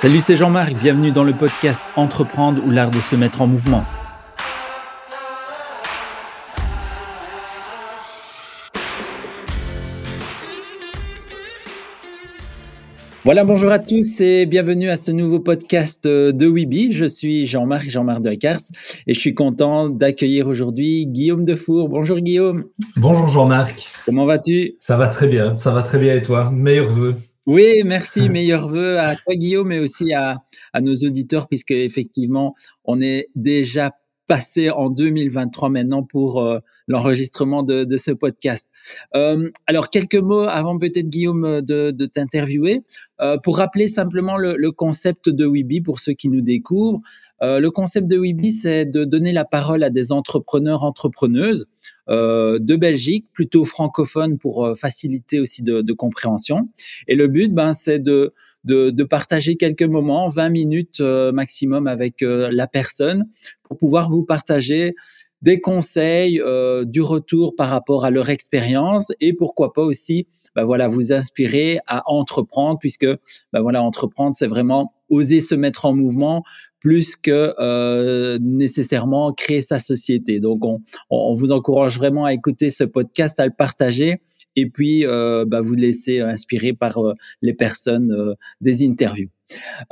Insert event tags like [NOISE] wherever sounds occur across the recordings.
Salut, c'est Jean-Marc, bienvenue dans le podcast Entreprendre ou l'art de se mettre en mouvement. Voilà, bonjour à tous et bienvenue à ce nouveau podcast euh, de Weeby. Je suis Jean-Marc, Jean-Marc Deckers et je suis content d'accueillir aujourd'hui Guillaume Defour. Bonjour Guillaume. Bonjour Jean-Marc. Comment vas-tu? Ça va très bien, ça va très bien et toi? Meilleurs vœux. Oui, merci. Meilleurs vœux à toi, Guillaume, mais aussi à, à nos auditeurs, puisque effectivement, on est déjà passé en 2023 maintenant pour euh, l'enregistrement de, de, ce podcast. Euh, alors, quelques mots avant peut-être, Guillaume, de, de t'interviewer. Euh, pour rappeler simplement le, le, concept de Weeby pour ceux qui nous découvrent. Euh, le concept de Weeby, c'est de donner la parole à des entrepreneurs, entrepreneuses euh, de Belgique, plutôt francophones pour faciliter aussi de, de, compréhension. Et le but, ben, c'est de de, de, partager quelques moments, 20 minutes euh, maximum avec euh, la personne pour pouvoir vous partager des conseils, euh, du retour par rapport à leur expérience et pourquoi pas aussi, ben voilà, vous inspirer à entreprendre puisque, ben voilà, entreprendre, c'est vraiment oser se mettre en mouvement plus que euh, nécessairement créer sa société. Donc, on, on, vous encourage vraiment à écouter ce podcast, à le partager et puis euh, bah, vous laisser inspirer par euh, les personnes euh, des interviews.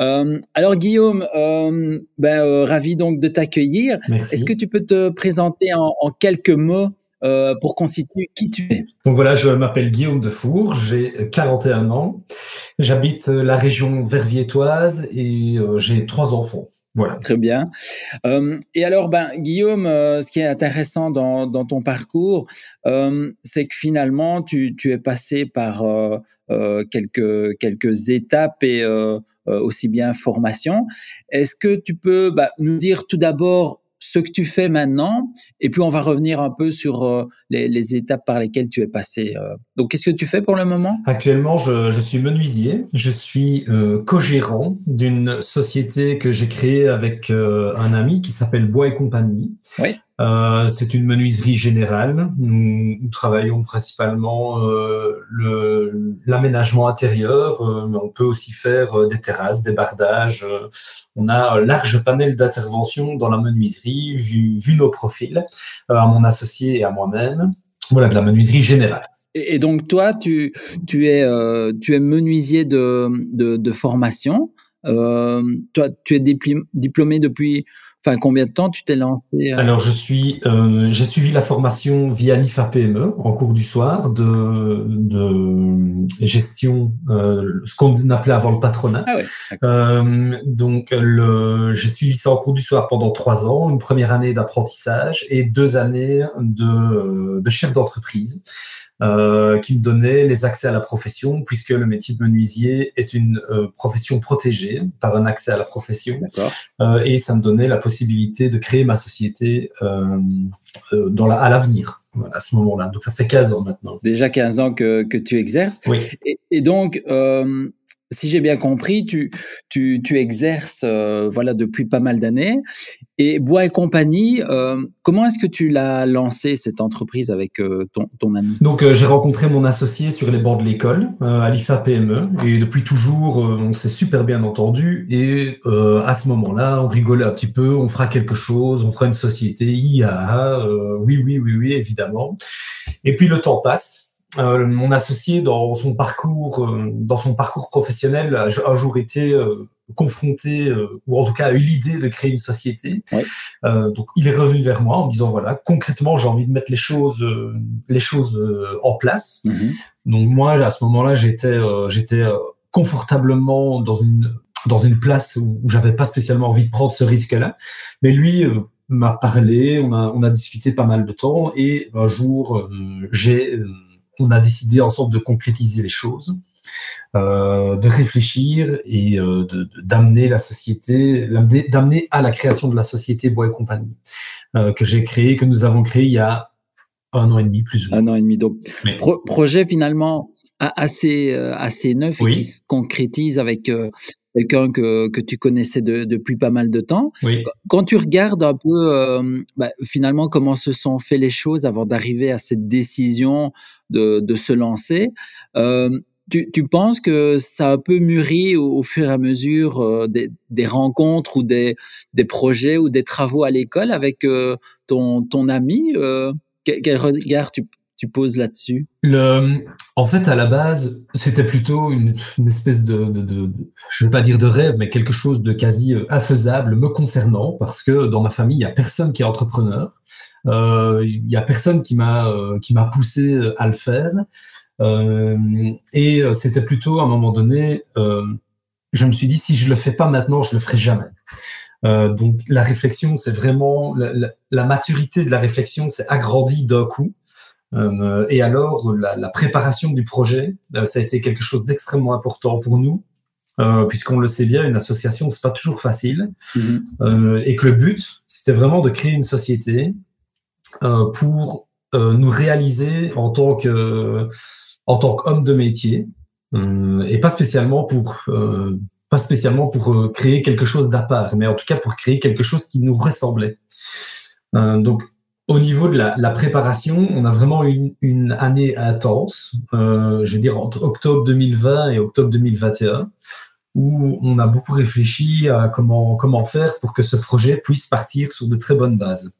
Euh, alors Guillaume, euh, ben, ravi donc de t'accueillir. Est-ce que tu peux te présenter en, en quelques mots euh, pour constituer qui tu es. Donc voilà, je m'appelle Guillaume Defour, j'ai 41 ans, j'habite la région verviétoise et euh, j'ai trois enfants. Voilà. Très bien. Euh, et alors, ben, Guillaume, euh, ce qui est intéressant dans, dans ton parcours, euh, c'est que finalement, tu, tu, es passé par quelques, quelques étapes et aussi bien formation. Est-ce que tu peux bah, nous dire tout d'abord ce que tu fais maintenant, et puis on va revenir un peu sur euh, les, les, étapes par lesquelles tu es passé. Euh. Donc, qu'est-ce que tu fais pour le moment? Actuellement, je, je, suis menuisier. Je suis euh, co-gérant d'une société que j'ai créée avec un ami qui s'appelle Bois et Compagnie. Oui. Euh, c'est une menuiserie générale. Nous, travaillons principalement euh, l'aménagement intérieur, euh, mais on peut aussi faire des terrasses, des bardages. on a un large panel d'intervention dans la menuiserie, vu, nos profils, à mon associé et à moi-même. Voilà, de la menuiserie générale. Et, donc toi, tu, es, menuisier de formation. Toi, tu es diplômé depuis Enfin, combien de temps tu t'es lancé euh... Alors, je suis, euh, j'ai suivi la formation via l'IFA PME en cours du soir de, de gestion, euh, ce qu'on appelait avant le patronat. Ah ouais, donc, le, j'ai suivi ça en cours du soir pendant trois ans, une première année d'apprentissage et deux années de, de chef d'entreprise. Euh, qui me donnait les accès à la profession, puisque le métier de menuisier est une euh, profession protégée par un accès à la profession. Euh, et ça me donnait la possibilité de créer ma société euh, euh, dans la, à l'avenir. à ce moment-là. Donc ça fait 15 ans maintenant. Déjà 15 ans que, que tu exerces. Oui. Et, et donc, euh, si j'ai bien compris, tu, tu, tu exerces euh, voilà depuis pas mal d'années. Et Bois et compagnie, euh, comment est-ce que tu l'as lancé cette entreprise avec euh, ton, ton ami? Donc j'ai rencontré mon associé sur les bords de l'école à PME et depuis toujours on s'est super bien entendu et à ce moment-là on rigolait un petit peu, on fera quelque chose, on fera une société, IA, oui oui oui oui évidemment. Et puis le temps passe euh, mon associé dans son parcours, euh, dans son parcours professionnel, a un jour été euh, confronté, euh, ou en tout cas a eu l'idée de créer une société. Ouais. donc il est revenu vers moi en me disant voilà, concrètement j'ai envie de mettre les choses, les choses en place. Mm -hmm. Donc moi à ce moment-là j'étais, j'étais confortablement dans une dans une place où, où j'avais pas spécialement envie de prendre ce risque-là, mais lui m'a parlé, on a on a discuté pas mal de temps et un jour j'ai on a décidé ensemble de concrétiser les choses, euh, de réfléchir et euh, d'amener la société, d'amener à la création de la société Bois et compagnie euh, que j'ai créée, que nous avons créée il y a un an et demi plus ou moins. Un an et demi. Donc, pro projet finalement assez, euh, assez neuf oui. et qui se concrétise avec euh, quelqu'un que, que tu connaissais de, depuis pas mal de temps. Oui. Quand tu regardes un peu euh, bah, finalement comment se sont fait les choses avant d'arriver à cette décision de, de se lancer, euh, tu, tu, penses que ça a un peu mûri au, fur et à mesure euh, des, des, rencontres ou des, des, projets ou des travaux à l'école avec euh, ton, ton ami euh, quel, regard tu, poses là-dessus En fait, à la base, c'était plutôt une, espèce de, je ne vais pas dire de rêve, mais quelque chose de quasi infaisable me concernant, parce que dans ma famille, il n'y a personne qui est entrepreneur. Il n'y a personne qui m'a qui m'a poussé à le faire. Euh, et euh, c'était plutôt à un moment donné, euh, je me suis dit si je le fais pas maintenant, je le ferai jamais. Donc la réflexion, c'est vraiment la, maturité de la réflexion, c'est agrandie d'un coup. Euh, et alors, la, la, préparation du projet, ça a été quelque chose d'extrêmement important pour nous, euh, puisqu'on le sait bien, une association, c'est pas toujours facile, mm-hmm. euh, et que le but, c'était vraiment de créer une société pour nous réaliser en tant que en tant qu'homme de métier euh, et pas spécialement pour euh, pas spécialement pour euh, créer quelque chose d'à part, mais en tout cas pour créer quelque chose qui nous ressemblait. donc au niveau de la, préparation, on a vraiment une, une année intense, euh, je veux dire entre octobre 2020 et octobre 2021, où on a beaucoup réfléchi à comment, faire pour que ce projet puisse partir sur de très bonnes bases.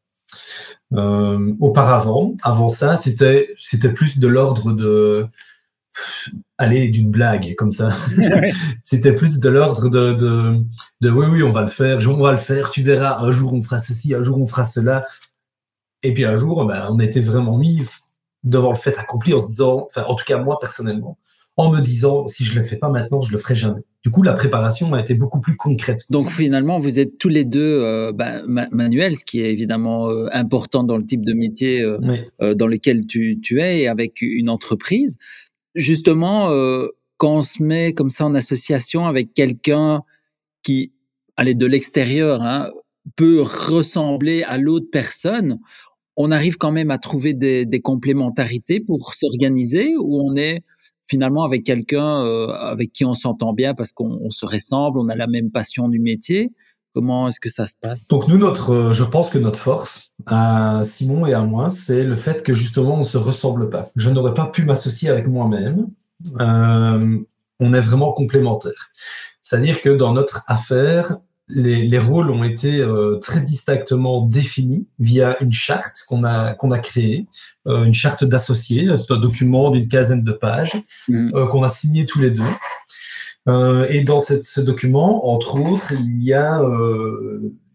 Euh, auparavant, avant ça, c'était plus de l'ordre de aller d'une blague comme ça. [LAUGHS] c'était plus de l'ordre de, de, de oui oui on va le faire, on va le faire, tu verras un jour on fera ceci, un jour on fera cela. Et puis un jour, ben, on était vraiment mis devant le fait accompli en se disant, enfin en tout cas moi personnellement, en me disant si je le fais pas maintenant, je le ferai jamais. Du coup, la préparation a été beaucoup plus concrète. Donc finalement, vous êtes tous les deux euh, bah, manuels, ce qui est évidemment euh, important dans le type de métier euh, euh, dans lequel tu, tu, es et avec une entreprise. Justement, quand on se met comme ça en association avec quelqu'un qui, allez, de l'extérieur, hein, peut ressembler à l'autre personne, on arrive quand même à trouver des, des complémentarités pour s'organiser ou on est finalement avec quelqu'un euh, avec qui on s'entend bien parce qu'on se ressemble, on a la même passion du métier. Comment est-ce que ça se passe? Donc nous, notre, euh, je pense que notre force, à Simon et à moi, c'est le fait que justement on se ressemble pas. Je n'aurais pas pu m'associer avec moi-même. Euh, on est vraiment complémentaires. C'est-à-dire que dans notre affaire, les, rôles ont été euh, très distinctement définis via une charte qu'on a qu'on a créée, euh, une charte d'associés. C'est un document d'une quinzaine de pages mmh. euh, qu'on a signé tous les deux. Et dans cette, ce document, entre autres, il y a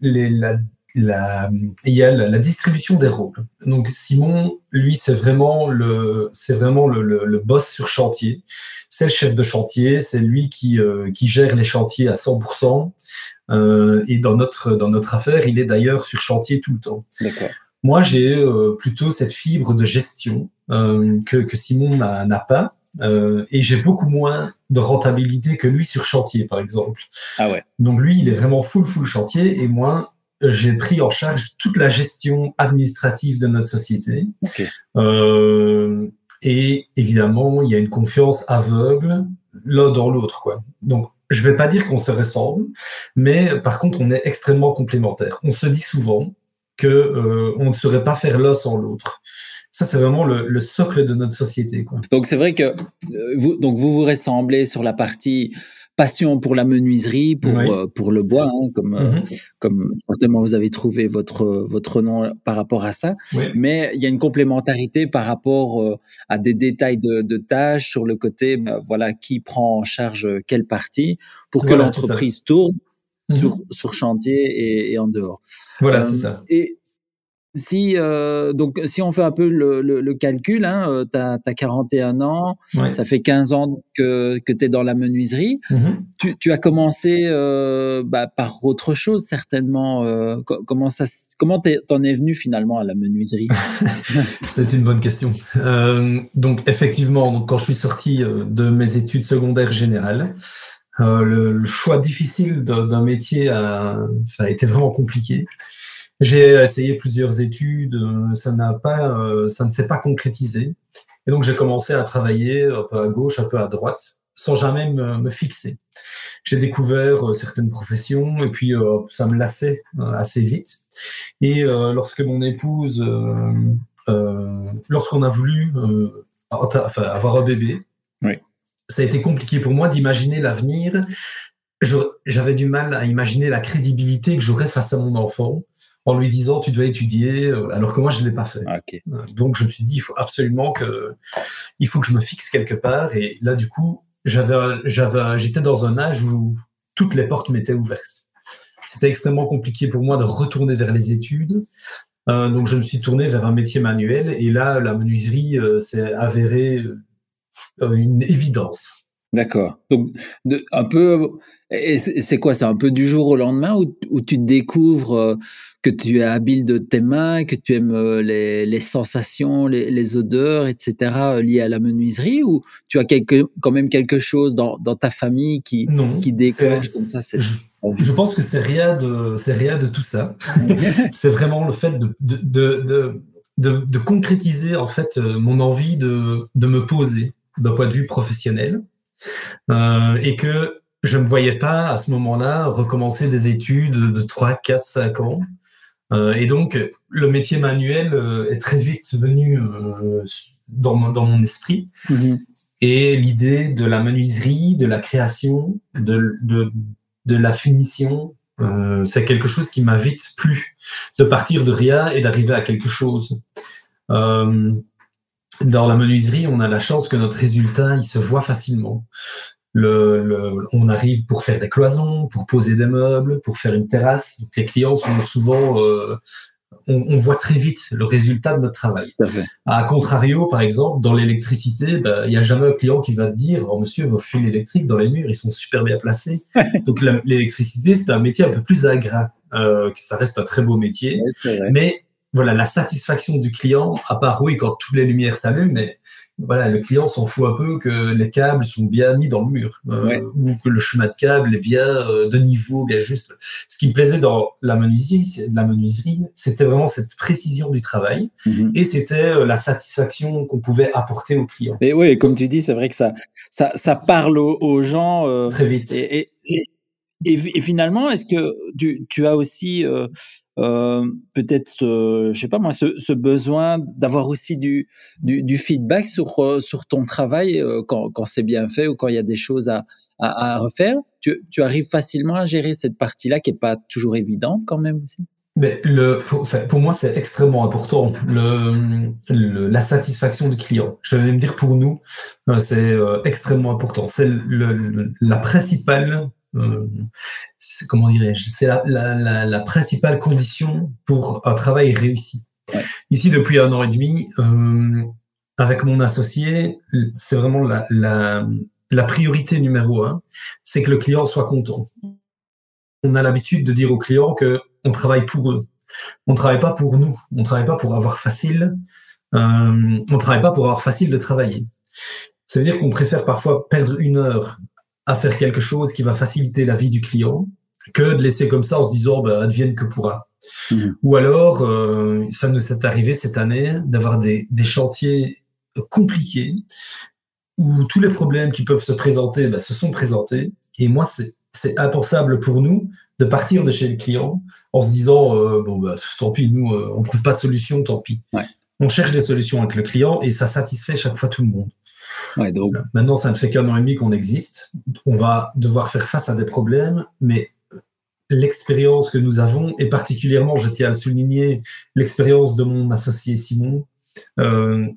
les, la la, il y a la, distribution des rôles. Donc Simon, lui, c'est vraiment le, c'est vraiment le, le, boss sur chantier. C'est le chef de chantier, c'est lui qui, euh, qui gère les chantiers à 100%. Euh, et dans notre, dans notre affaire, il est d'ailleurs sur chantier tout le temps. Moi, j'ai euh, plutôt cette fibre de gestion euh, que, que Simon n'a pas. Euh, et j'ai beaucoup moins de rentabilité que lui sur chantier, par exemple. Ah ouais. Donc lui, il est vraiment full full chantier et moi, j'ai pris en charge toute la gestion administrative de notre société. Euh, et évidemment, il y a une confiance aveugle l'un dans l'autre, quoi. Donc, je vais pas dire qu'on se ressemble, mais par contre, on est extrêmement complémentaires. On se dit souvent que euh, on ne saurait pas faire l'un sans l'autre. Ça, c'est vraiment le, socle de notre société. Quoi. Donc, c'est vrai que euh, vous, donc vous vous ressemblez sur la partie passion pour la menuiserie, pour, euh, pour le bois, hein, comme, euh, mmh comme certainement vous avez trouvé votre, votre nom par rapport à ça. Mais il y a une complémentarité par rapport euh, à des détails de, de, tâches sur le côté, bah, voilà, qui prend en charge quelle partie pour que l'entreprise tourne. Mmh sur, sur chantier et, et en dehors. Voilà, c'est ça. Et si euh, donc si on fait un peu le, le, le calcul, hein, tu as, 41 ans, ça fait 15 ans que, que tu es dans la menuiserie. Mm-hmm. tu, tu, as commencé euh, bah, par autre chose certainement. Euh, comment ça comment t'en es venu finalement à la menuiserie? [LAUGHS] C'est une bonne question. Euh, donc effectivement, donc, quand je suis sorti euh, de mes études secondaires générales, euh, le, choix difficile d'un métier a, ça a été vraiment compliqué. J'ai essayé plusieurs études, euh, ça n'a pas, euh, ça ne s'est pas concrétisé. Et donc j'ai commencé à travailler un peu à gauche, un peu à droite, sans jamais me, fixer. J'ai découvert certaines professions et puis ça me lassait assez vite. Et lorsque mon épouse, lorsqu'on a voulu avoir un bébé, ça a été compliqué pour moi d'imaginer l'avenir. J'avais du mal à imaginer la crédibilité que j'aurais face à mon enfant en lui disant tu dois étudier, euh, alors que moi je ne l'ai pas fait. Ah, Donc je me suis dit il faut absolument que, il faut que je me fixe quelque part. Et là du coup j'avais, j'avais, j'étais dans un âge où toutes les portes m'étaient ouvertes. C'était extrêmement compliqué pour moi de retourner vers les études. Euh, donc je me suis tourné vers un métier manuel et là la menuiserie euh, s'est avérée euh, une évidence. D'accord. Donc, un peu, c'est quoi C'est un peu du jour au lendemain où, où tu découvres euh, que tu es habile de tes mains, que tu aimes euh, les, les sensations, les, les, odeurs, etc. Euh, liées à la menuiserie ou tu as quelque, quand même quelque chose dans, dans ta famille qui, non, qui déclenche comme ça je, je, pense que c'est rien de, c'est rien de tout ça. [LAUGHS] c'est vraiment le fait de, de, de concrétiser en fait mon envie de, de me poser d'un point de vue professionnel euh, et que je ne me voyais pas à ce moment-là recommencer des études de 3, 4, 5 ans. Euh, et donc, le métier manuel euh, est très vite venu euh, dans, mon, dans, mon, esprit. Mhm. Et l'idée de la menuiserie, de la création, de, de, de la finition, euh, c'est quelque chose qui m'a vite plu, de partir de rien et d'arriver à quelque chose. Dans la menuiserie, on a la chance que notre résultat, il se voit facilement. Le, le, on arrive pour faire des cloisons, pour poser des meubles, pour faire une terrasse. Donc les clients sont souvent, euh, on, on, voit très vite le résultat de notre travail. À contrario, par exemple, dans l'électricité, ben, il n'y a jamais un client qui va te dire, oh monsieur, vos fils électriques dans les murs, ils sont super bien placés. [LAUGHS] Donc l'électricité, c'est un métier un peu plus agréable. Euh, ça reste un très beau métier, ouais, mais voilà, la satisfaction du client, à part oui, quand toutes les lumières s'allument, mais voilà, le client s'en fout un peu que les câbles sont bien mis dans le mur euh, ouais. ou que le chemin de câble est bien euh, de niveau, bien juste. Ce qui me plaisait dans la menuiserie, la menuiserie, c'était vraiment cette précision du travail mm -hmm. et c'était euh, la satisfaction qu'on pouvait apporter au client. Et oui, comme tu dis, c'est vrai que ça, ça, ça parle aux, aux gens très vite. Et, et, et, et finalement, est-ce que tu, as aussi euh, euh, peut-être, euh, je sais pas moi, ce, besoin d'avoir aussi du, feedback sur, euh, sur ton travail quand, c'est bien fait ou quand il y a des choses à, refaire? Tu, arrives facilement à gérer cette partie-là qui est pas toujours évidente quand même aussi? Mais pour, moi, c'est extrêmement important, la satisfaction du client. Je vais même dire pour nous, c'est extrêmement important. C'est la principale comment dirais-je, c'est la, la, la, la, principale condition pour un travail réussi. Ouais. Ici, depuis un an et demi, euh, avec mon associé, c'est vraiment la, la, la priorité numéro un, c'est que le client soit content. On a l'habitude de dire aux clients que on travaille pour eux. On travaille pas pour nous. On travaille pas pour avoir facile. Euh, on travaille pas pour avoir facile de travailler. Ça veut dire qu'on préfère parfois perdre une heure à faire quelque chose qui va faciliter la vie du client que de laisser comme ça en se disant bah, advienne que pourra. Mmh. Ou alors, euh, ça nous est arrivé cette année d'avoir des, des, chantiers compliqués où tous les problèmes qui peuvent se présenter bah, se sont présentés. Et moi, c'est impensable pour nous de partir de chez le client en se disant euh, bon bah tant pis, nous euh, on trouve pas de solution, tant pis. Ouais. On cherche des solutions avec le client et ça satisfait chaque fois tout le monde. Ouais, donc... Maintenant, ça ne fait qu'un an et demi qu'on existe. On va devoir faire face à des problèmes, mais l'expérience que nous avons, et particulièrement, je tiens à le souligner, l'expérience de mon associé Simon, euh,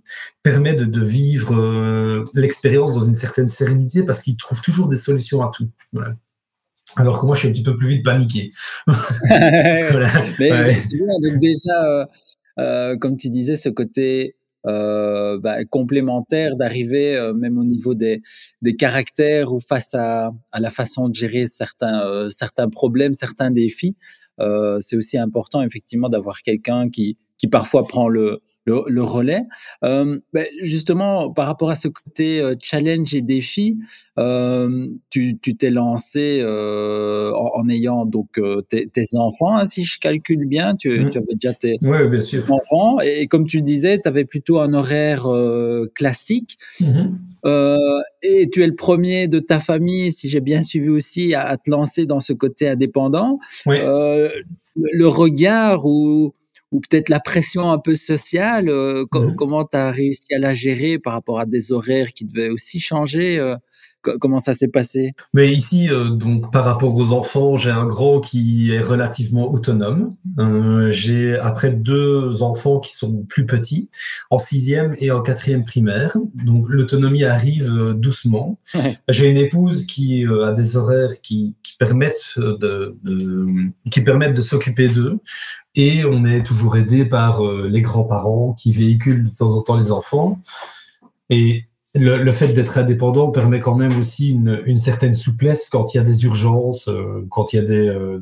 permet de, de vivre euh, l'expérience dans une certaine sérénité parce qu'il trouve toujours des solutions à tout. Voilà. Alors que moi, je suis un petit peu plus vite paniqué. [LAUGHS] voilà. Mais ouais. bien, donc déjà, euh, euh, comme tu disais, ce côté euh, bah, complémentaire d'arriver euh, même au niveau des, des caractères ou face à, à la façon de gérer certains, euh, certains problèmes, certains défis. Euh, c'est aussi important effectivement d'avoir quelqu'un qui, qui parfois prend le, le, le relais. Euh, ben justement, par rapport à ce côté euh, challenge et défi, euh, tu t'es lancé euh, en, en, ayant donc tes, tes, enfants, hein, si je calcule bien, tu, mmh. tu avais déjà tes ouais, bien sûr. enfants, et, et, comme tu le disais, tu avais plutôt un horaire classique. Mmh. et tu es le premier de ta famille, si j'ai bien suivi aussi, à, à, te lancer dans ce côté indépendant. Ouais. le regard ou ou peut-être la pression un peu sociale, euh, co mmh. comment tu as réussi à la gérer par rapport à des horaires qui devaient aussi changer euh, comment ça s'est passé? Mais ici, euh, donc par rapport aux enfants, j'ai un grand qui est relativement autonome. Euh, j'ai après deux enfants qui sont plus petits, en sixième et en quatrième primaire. Donc l'autonomie arrive euh, doucement. J'ai une épouse qui a des horaires qui, qui permettent de, de, qui permettent de s'occuper d'eux. Et on est toujours aidé par les grands-parents qui véhiculent de temps en temps les enfants. Et le, fait d'être indépendant permet quand même aussi une, certaine souplesse quand il y a des urgences, euh, quand il y a des, euh,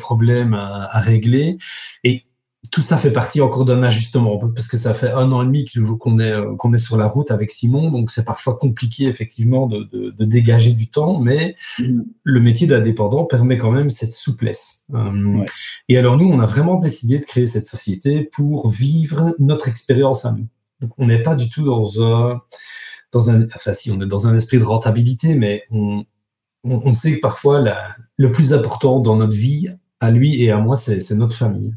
problèmes à, régler. Et tout ça fait partie encore d'un ajustement, parce que ça fait un an et demi qu'on est, euh, qu'on est sur la route avec Simon, donc c'est parfois compliqué effectivement de, dégager du temps, mais mm. le métier d'indépendant permet quand même cette souplesse. Et alors nous, on a vraiment décidé de créer cette société pour vivre notre expérience à nous. On n'est pas du tout dans un dans un, esprit de rentabilité, mais on, sait que parfois le plus important dans notre vie, à lui et à moi, c'est notre famille.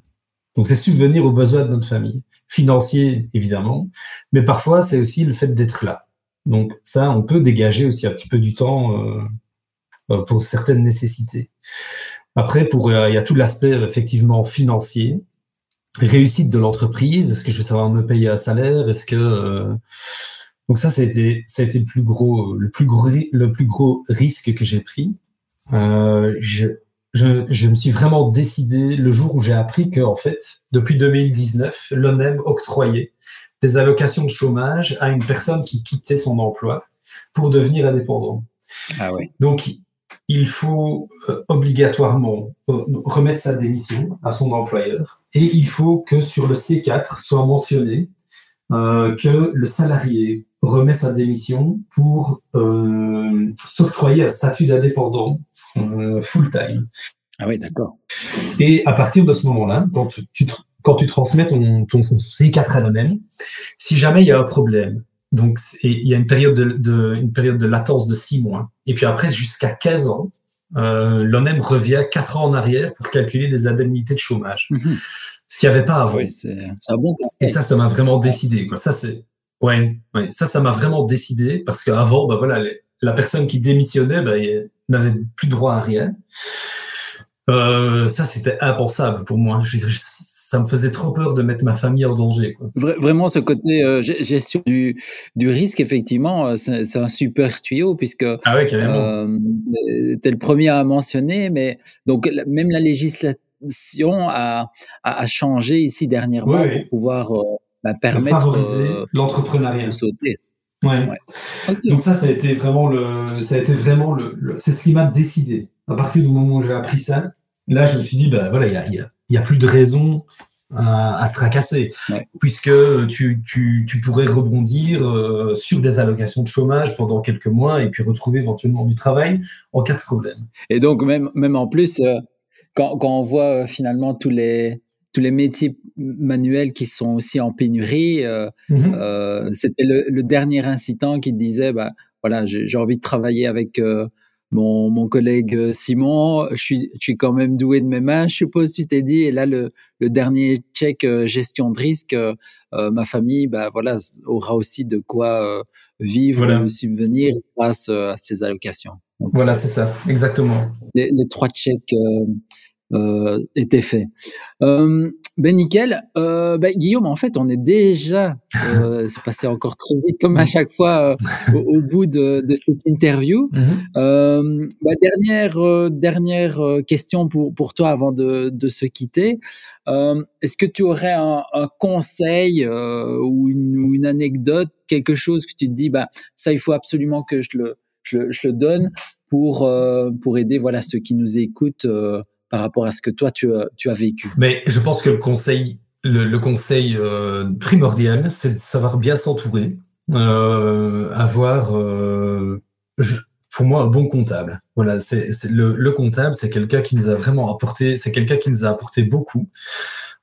Donc c'est subvenir aux besoins de notre famille, financier évidemment, mais parfois c'est aussi le fait d'être là. Donc ça, on peut dégager aussi un petit peu du temps euh, euh pour certaines nécessités. Après, pour euh, il y a tout l'aspect effectivement financier, réussite de l'entreprise. Est-ce que je vais savoir me payer un salaire Est-ce que euh, donc ça, ça a été, ça a été le plus gros, le plus gros, le plus gros risque que j'ai pris. Euh, je, je, je, me suis vraiment décidé le jour où j'ai appris que, en fait, depuis 2019, l'ONEM octroyait des allocations de chômage à une personne qui quittait son emploi pour devenir indépendant. Ah ouais. Donc, il faut euh, obligatoirement euh, remettre sa démission à son employeur et il faut que sur le C4 soit mentionné euh, que le salarié remet sa démission pour euh, s'octroyer un statut d'indépendant euh, full-time. Ah oui, d'accord. Et à partir de ce moment-là, quand tu, quand tu transmets ton, ton C4 anonyme, si jamais il y a un problème, donc il y a une période de, une période de latence de 6 mois, et puis après jusqu'à 15 ans, euh, l'ONEM revient 4 ans en arrière pour calculer des indemnités de chômage. Mhm. Ce qu'il n'y avait pas avant. Oui, c'est un bon Et ça, ça m'a vraiment décidé. Quoi. Ça, c'est Ouais, ouais, ça, ça m'a vraiment décidé parce qu'avant, bah voilà, la personne qui démissionnait, bah, n'avait plus droit à rien. Euh, ça, c'était impensable pour moi. Ça me faisait trop peur de mettre ma famille en danger. Quoi. Vraiment, ce côté euh, gestion du, du, risque, effectivement, euh, c'est un super tuyau puisque ah ouais, carrément. Euh, tu es le premier à mentionner, mais donc même la législation a, a, a changé ici dernièrement pour pouvoir bah, permettre euh, l'entrepreneuriat. sauter. Ouais. Donc ça, ça a été vraiment le, ça a été vraiment le, c'est ce qui m'a décidé. À partir du moment où j'ai appris ça, là, je me suis dit, bah voilà, il y a, y a, plus de raison à, se tracasser, puisque tu, tu, tu, pourrais rebondir euh, sur des allocations de chômage pendant quelques mois et puis retrouver éventuellement du travail en cas de problème. Et donc même, même en plus, euh, quand, quand, on voit finalement tous les tous les métiers manuels qui sont aussi en pénurie. Euh, mhm. euh, c'était le, dernier incitant qui disait, bah, voilà, j'ai envie de travailler avec euh, mon, mon, collègue Simon, je suis, je suis quand même doué de mes mains, je suppose, tu t'es dit. Et là, le, le dernier check gestion de risque, ma famille, bah, voilà, aura aussi de quoi vivre, voilà. subvenir grâce à ces allocations. voilà, c'est ça, exactement. Les, les trois checks euh, était fait. Euh, ben nickel. Euh, ben, Guillaume, en fait, on est déjà, euh, c'est passé encore très vite comme à chaque fois euh, au, bout de, de, cette interview. Euh, ben, dernière dernière question pour pour toi avant de, de se quitter. Est-ce que tu aurais un, un conseil ou une, ou, une, anecdote, quelque chose que tu te dis, bah ça, il faut absolument que je le je, je le donne pour pour aider voilà ceux qui nous écoutent par rapport à ce que toi tu as, vécu Mais je pense que le conseil, euh, primordial, c'est de savoir bien s'entourer, euh, avoir, euh, pour moi, un bon comptable. Voilà, le, le, comptable, c'est quelqu'un qui nous a vraiment apporté, c'est quelqu'un qui nous a apporté beaucoup.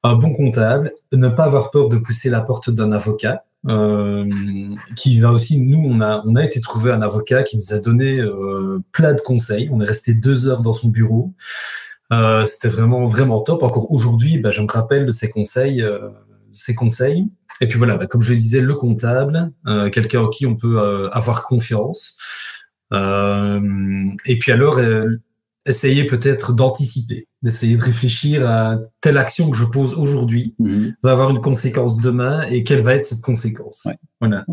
Un bon comptable, ne pas avoir peur de pousser la porte d'un avocat. Qui va aussi, nous, on a, été trouvé un avocat qui nous a donné plein de conseils. On est resté deux heures dans son bureau. Euh, c'était vraiment vraiment top. Encore aujourd'hui, bah, je me rappelle de ces conseils, euh, ces conseils. Et puis voilà, bah, comme je disais, le comptable, euh, quelqu'un en qui on peut avoir confiance. et puis alors, essayer peut-être d'anticiper, d'essayer de réfléchir à telle action que je pose aujourd'hui mhm. va avoir une conséquence demain et quelle va être cette conséquence. Voilà.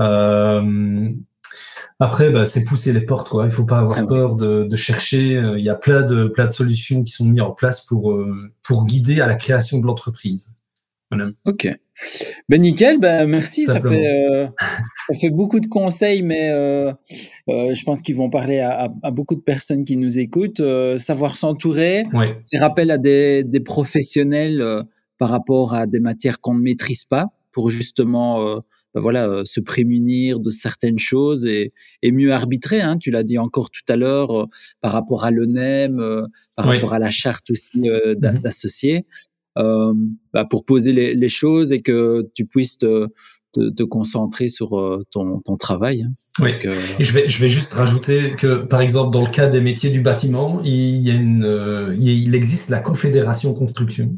Euh, après, bah, c'est pousser les portes, quoi. Il faut pas avoir ah peur de, de, chercher. Euh, il y a plein de, plein de solutions qui sont mises en place pour, euh, pour guider à la création de l'entreprise. Voilà. Ok. Ben nickel, ben merci. Ça fait, euh, ça fait beaucoup de conseils, mais euh, euh, je pense qu'ils vont parler à, à, beaucoup de personnes qui nous écoutent. Savoir s'entourer, ouais. c'est rappel à des, des professionnels par rapport à des matières qu'on ne maîtrise pas, pour justement ben voilà se prémunir de certaines choses et, et mieux arbitrer. Hein, tu l'as dit encore tout à l'heure par rapport à l'ONEM, par ouais. rapport à la charte aussi d'associés euh, bah, pour poser les, les, choses et que tu puisses te, te, te concentrer sur euh, ton, ton travail. Hein. Oui. Donc, euh... Et je vais, je vais juste rajouter que, par exemple, dans le cas des métiers du bâtiment, il, y a une, euh, il existe la Confédération Construction.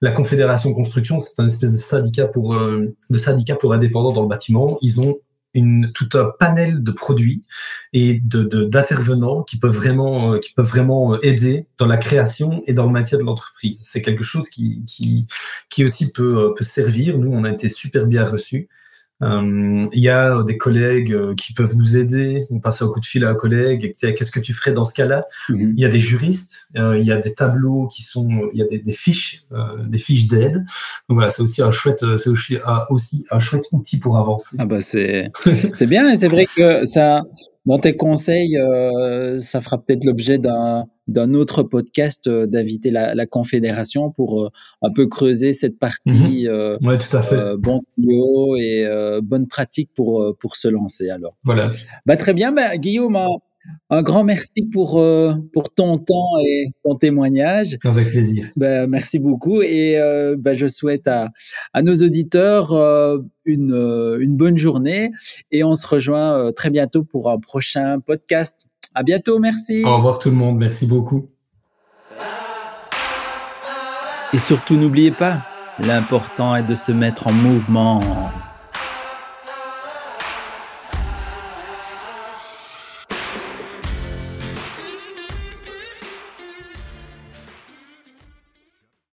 La Confédération Construction, c'est un espèce de syndicat pour, de syndicat pour indépendants dans le bâtiment. Ils ont une, tout un panel de produits et de, d'intervenants qui peuvent vraiment, euh, qui peuvent vraiment euh, aider dans la création et dans le maintien de l'entreprise. C'est quelque chose qui, qui, qui aussi peut, euh, peut servir. Nous, on a été super bien reçus. Euh, il y a des collègues euh, qui peuvent nous aider. On passe un coup de fil à un collègue. Qu'est-ce que tu ferais dans ce cas-là? Mm-hmm. Il y a des juristes. Euh, il y a des tableaux qui sont. Il y a des, des fiches, euh, des fiches d'aide. Donc voilà, c'est aussi un chouette, c'est aussi, aussi, un chouette outil pour avancer. Ah bah c'est c'est bien. Et c'est vrai que ça, dans tes conseils, euh, ça fera peut-être l'objet d'un d'un autre podcast euh, d'inviter la, la, confédération pour euh, un peu creuser cette partie mmh. ouais, tout à fait. bon tuyau et bonne pratique pour pour se lancer alors. Voilà. Bah très bien, bah, Guillaume. Un grand merci pour, euh, pour ton temps et ton témoignage. Avec plaisir. Ben, merci beaucoup et euh, ben, je souhaite à, à nos auditeurs euh, une, une bonne journée et on se rejoint euh, très bientôt pour un prochain podcast. À bientôt, merci. Au revoir tout le monde, merci beaucoup. Et surtout, n'oubliez pas, l'important est de se mettre en mouvement.